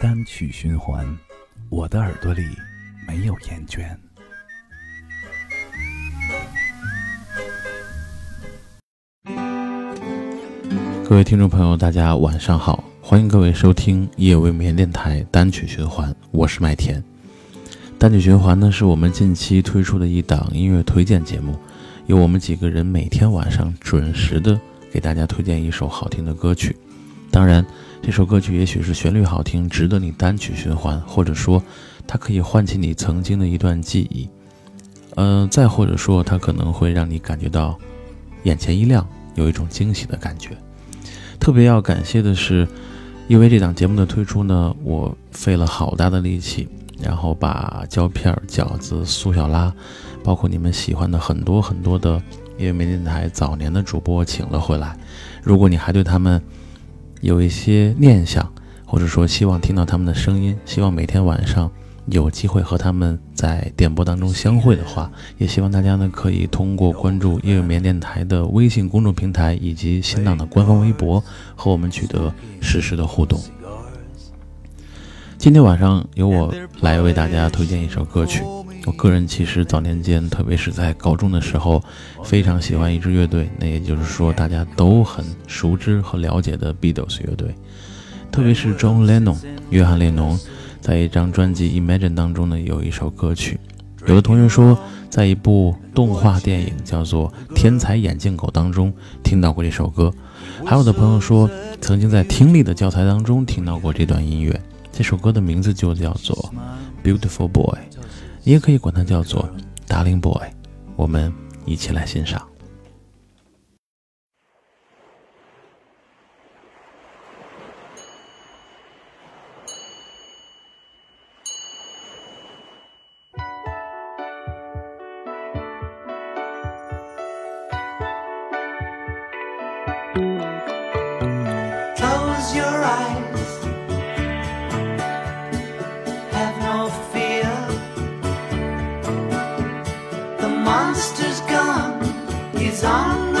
单曲循环，我的耳朵里没有厌倦。各位听众朋友，大家晚上好，欢迎各位收听夜未眠电台单曲循环，我是麦田。单曲循环呢，是我们近期推出的一档音乐推荐节目，由我们几个人每天晚上准时的给大家推荐一首好听的歌曲。当然，这首歌曲也许是旋律好听，值得你单曲循环，或者说它可以唤起你曾经的一段记忆。嗯，再或者说它可能会让你感觉到眼前一亮，有一种惊喜的感觉。特别要感谢的是，因为这档节目的推出呢，我费了好大的力气，然后把胶片、饺子、苏小拉，包括你们喜欢的很多很多的音乐电台早年的主播请了回来。如果你还对他们有一些念想，或者说希望听到他们的声音，希望每天晚上。有机会和他们在电波当中相会的话，也希望大家呢可以通过关注夜未眠电台的微信公众平台以及新浪的官方微博和我们取得实时的互动。今天晚上由我来为大家推荐一首歌曲。我个人其实早年间，特别是在高中的时候，非常喜欢一支乐队，那也就是说大家都很熟知和了解的 Beatles 乐队，特别是 John Lennon 约翰列侬。在一张专辑《Imagine》当中呢，有一首歌曲。有的同学说，在一部动画电影叫做《天才眼镜狗》当中听到过这首歌。还有的朋友说，曾经在听力的教材当中听到过这段音乐。这首歌的名字就叫做《Beautiful Boy》，你也可以管它叫做《Darling Boy》。我们一起来欣赏。on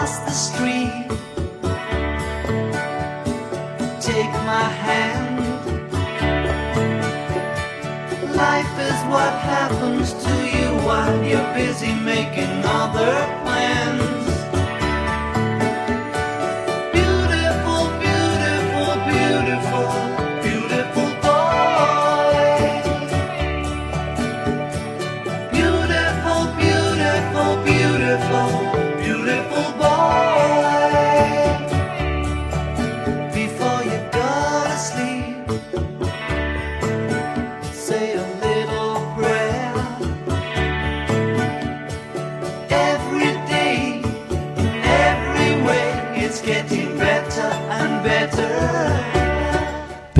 across the street. Take my hand. Life is what happens to you while you're busy making other plans.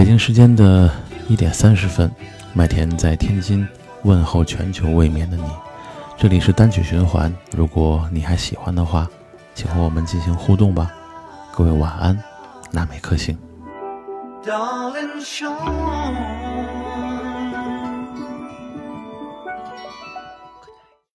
北京时间的一点三十分，麦田在天津问候全球未眠的你。这里是单曲循环，如果你还喜欢的话，请和我们进行互动吧。各位晚安，那美克星。Darling, show